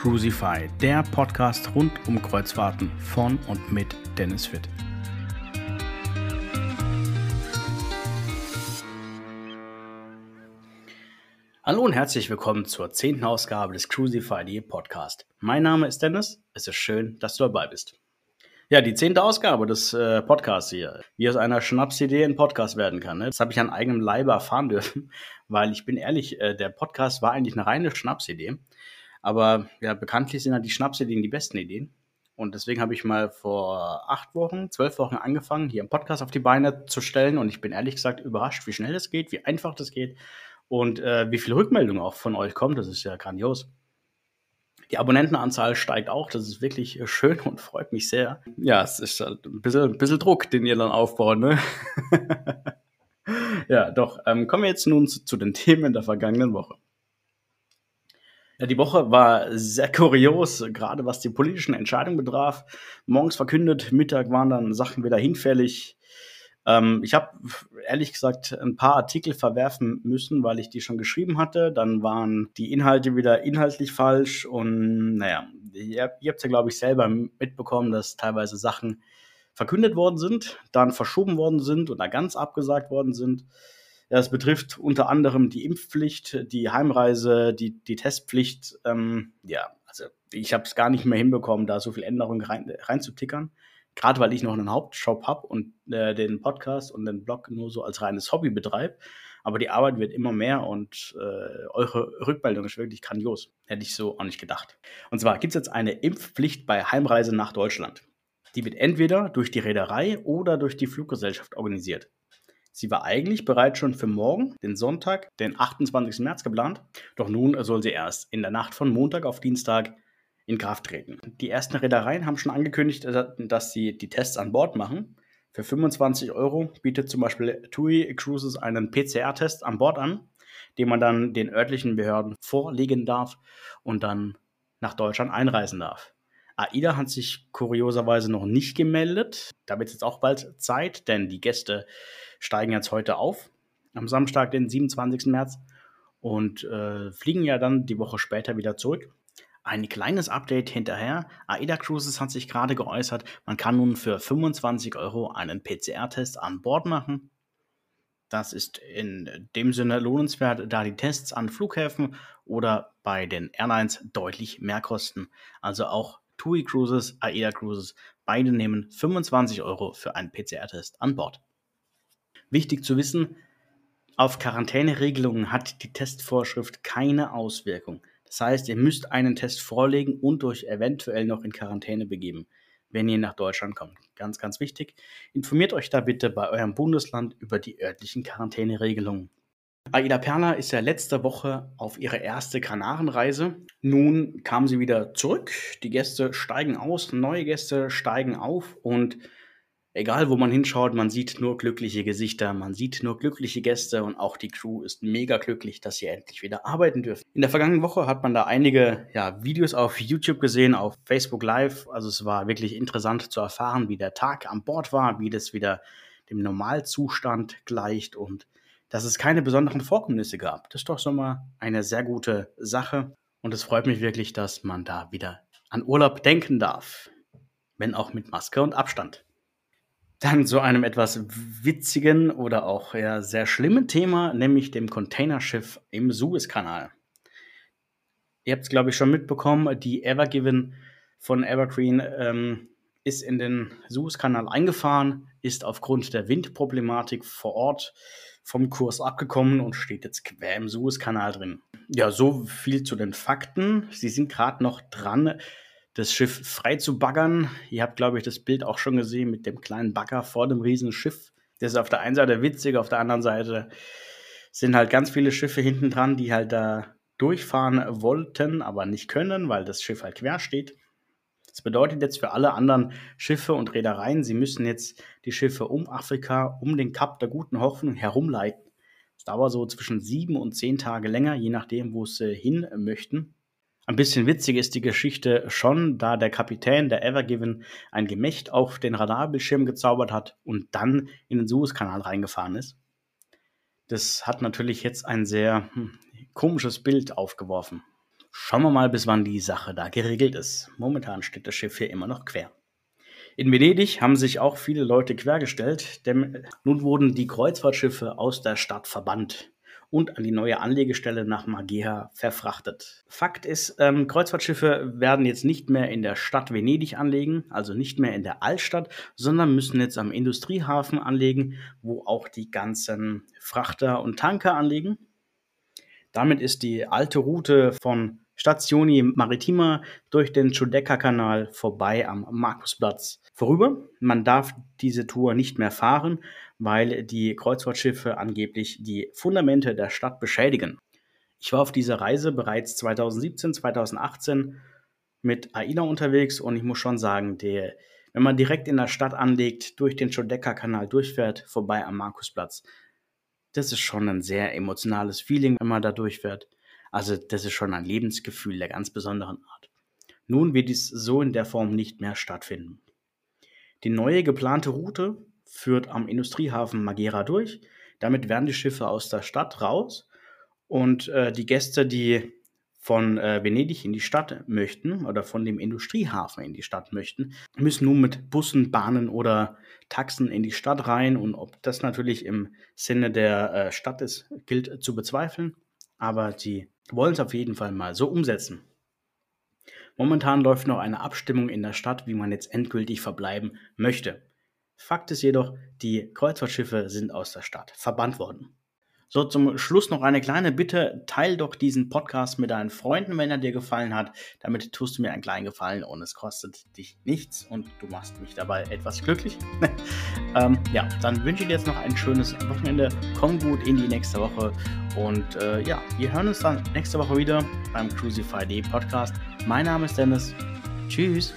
Crucify, der Podcast rund um Kreuzfahrten von und mit Dennis Fitt. Hallo und herzlich willkommen zur zehnten Ausgabe des Crucify Podcast. Mein Name ist Dennis. Es ist schön, dass du dabei bist. Ja, die zehnte Ausgabe des äh, Podcasts hier. Wie aus einer Schnapsidee ein Podcast werden kann. Ne? Das habe ich an eigenem Leibe erfahren dürfen, weil ich bin ehrlich, äh, der Podcast war eigentlich eine reine Schnapsidee. Aber ja, bekanntlich sind ja die Schnapsideen die besten Ideen. Und deswegen habe ich mal vor acht Wochen, zwölf Wochen angefangen, hier einen Podcast auf die Beine zu stellen. Und ich bin ehrlich gesagt überrascht, wie schnell das geht, wie einfach das geht und äh, wie viele Rückmeldungen auch von euch kommen. Das ist ja grandios. Die Abonnentenanzahl steigt auch. Das ist wirklich äh, schön und freut mich sehr. Ja, es ist halt ein bisschen, ein bisschen Druck, den ihr dann aufbaut. Ne? ja, doch. Ähm, kommen wir jetzt nun zu, zu den Themen der vergangenen Woche. Die Woche war sehr kurios, gerade was die politischen Entscheidungen betraf. Morgens verkündet, Mittag waren dann Sachen wieder hinfällig. Ähm, ich habe ehrlich gesagt ein paar Artikel verwerfen müssen, weil ich die schon geschrieben hatte. Dann waren die Inhalte wieder inhaltlich falsch und naja, ihr, ihr habt ja, glaube ich, selber mitbekommen, dass teilweise Sachen verkündet worden sind, dann verschoben worden sind oder ganz abgesagt worden sind. Ja, es betrifft unter anderem die Impfpflicht, die Heimreise, die, die Testpflicht. Ähm, ja, also ich habe es gar nicht mehr hinbekommen, da so viel Änderungen rein, reinzutickern. Gerade weil ich noch einen Hauptjob habe und äh, den Podcast und den Blog nur so als reines Hobby betreibe. Aber die Arbeit wird immer mehr und äh, eure Rückmeldung ist wirklich grandios. Hätte ich so auch nicht gedacht. Und zwar gibt es jetzt eine Impfpflicht bei Heimreise nach Deutschland. Die wird entweder durch die Reederei oder durch die Fluggesellschaft organisiert. Sie war eigentlich bereits schon für morgen, den Sonntag, den 28. März geplant, doch nun soll sie erst in der Nacht von Montag auf Dienstag in Kraft treten. Die ersten Reedereien haben schon angekündigt, dass sie die Tests an Bord machen. Für 25 Euro bietet zum Beispiel TUI Cruises einen PCR-Test an Bord an, den man dann den örtlichen Behörden vorlegen darf und dann nach Deutschland einreisen darf. AIDA hat sich kurioserweise noch nicht gemeldet. Da wird es jetzt auch bald Zeit, denn die Gäste steigen jetzt heute auf, am Samstag, den 27. März, und äh, fliegen ja dann die Woche später wieder zurück. Ein kleines Update hinterher. AIDA Cruises hat sich gerade geäußert, man kann nun für 25 Euro einen PCR-Test an Bord machen. Das ist in dem Sinne lohnenswert, da die Tests an Flughäfen oder bei den Airlines deutlich mehr kosten. Also auch TUI Cruises, AIDA Cruises, beide nehmen 25 Euro für einen PCR-Test an Bord. Wichtig zu wissen, auf Quarantäneregelungen hat die Testvorschrift keine Auswirkung. Das heißt, ihr müsst einen Test vorlegen und euch eventuell noch in Quarantäne begeben, wenn ihr nach Deutschland kommt. Ganz, ganz wichtig. Informiert euch da bitte bei eurem Bundesland über die örtlichen Quarantäneregelungen. Aida Perla ist ja letzte Woche auf ihre erste Kanarenreise. Nun kam sie wieder zurück. Die Gäste steigen aus, neue Gäste steigen auf und egal wo man hinschaut, man sieht nur glückliche Gesichter, man sieht nur glückliche Gäste und auch die Crew ist mega glücklich, dass sie endlich wieder arbeiten dürfen. In der vergangenen Woche hat man da einige ja, Videos auf YouTube gesehen, auf Facebook Live. Also es war wirklich interessant zu erfahren, wie der Tag an Bord war, wie das wieder dem Normalzustand gleicht und dass es keine besonderen Vorkommnisse gab. Das ist doch schon mal eine sehr gute Sache und es freut mich wirklich, dass man da wieder an Urlaub denken darf, wenn auch mit Maske und Abstand. Dann zu einem etwas witzigen oder auch ja, sehr schlimmen Thema, nämlich dem Containerschiff im Suezkanal. Ihr habt es, glaube ich, schon mitbekommen, die Evergiven von Evergreen ähm, ist in den Suezkanal eingefahren, ist aufgrund der Windproblematik vor Ort vom Kurs abgekommen und steht jetzt quer im Suezkanal drin. Ja, so viel zu den Fakten. Sie sind gerade noch dran, das Schiff frei zu baggern. Ihr habt, glaube ich, das Bild auch schon gesehen mit dem kleinen Bagger vor dem riesen Schiff. Das ist auf der einen Seite witzig, auf der anderen Seite sind halt ganz viele Schiffe hinten dran, die halt da durchfahren wollten, aber nicht können, weil das Schiff halt quer steht. Das bedeutet jetzt für alle anderen Schiffe und Reedereien, sie müssen jetzt die Schiffe um Afrika, um den Kap der guten Hoffnung herumleiten. Das dauert so zwischen sieben und zehn Tage länger, je nachdem, wo sie hin möchten. Ein bisschen witzig ist die Geschichte schon, da der Kapitän der Evergiven ein Gemächt auf den Radarbildschirm gezaubert hat und dann in den Suezkanal reingefahren ist. Das hat natürlich jetzt ein sehr hm, komisches Bild aufgeworfen. Schauen wir mal, bis wann die Sache da geregelt ist. Momentan steht das Schiff hier immer noch quer. In Venedig haben sich auch viele Leute quergestellt, denn nun wurden die Kreuzfahrtschiffe aus der Stadt verbannt und an die neue Anlegestelle nach Magea verfrachtet. Fakt ist, ähm, Kreuzfahrtschiffe werden jetzt nicht mehr in der Stadt Venedig anlegen, also nicht mehr in der Altstadt, sondern müssen jetzt am Industriehafen anlegen, wo auch die ganzen Frachter und Tanker anlegen. Damit ist die alte Route von Stationi Maritima durch den Giudecca-Kanal vorbei am Markusplatz vorüber. Man darf diese Tour nicht mehr fahren, weil die Kreuzfahrtschiffe angeblich die Fundamente der Stadt beschädigen. Ich war auf dieser Reise bereits 2017, 2018 mit AIDA unterwegs und ich muss schon sagen, der, wenn man direkt in der Stadt anlegt, durch den Schodecker-Kanal durchfährt, vorbei am Markusplatz, das ist schon ein sehr emotionales Feeling, wenn man da durchfährt. Also das ist schon ein Lebensgefühl der ganz besonderen Art. Nun wird dies so in der Form nicht mehr stattfinden. Die neue geplante Route führt am Industriehafen Magera durch. Damit werden die Schiffe aus der Stadt raus und äh, die Gäste, die von äh, Venedig in die Stadt möchten oder von dem Industriehafen in die Stadt möchten, müssen nun mit Bussen, Bahnen oder Taxen in die Stadt rein. Und ob das natürlich im Sinne der äh, Stadt ist, gilt zu bezweifeln. Aber sie wollen es auf jeden Fall mal so umsetzen. Momentan läuft noch eine Abstimmung in der Stadt, wie man jetzt endgültig verbleiben möchte. Fakt ist jedoch, die Kreuzfahrtschiffe sind aus der Stadt verbannt worden. So, zum Schluss noch eine kleine Bitte. Teil doch diesen Podcast mit deinen Freunden, wenn er dir gefallen hat. Damit tust du mir einen kleinen Gefallen und es kostet dich nichts und du machst mich dabei etwas glücklich. ähm, ja, dann wünsche ich dir jetzt noch ein schönes Wochenende. Komm gut in die nächste Woche und äh, ja, wir hören uns dann nächste Woche wieder beim Crucify Day Podcast. Mein Name ist Dennis. Tschüss.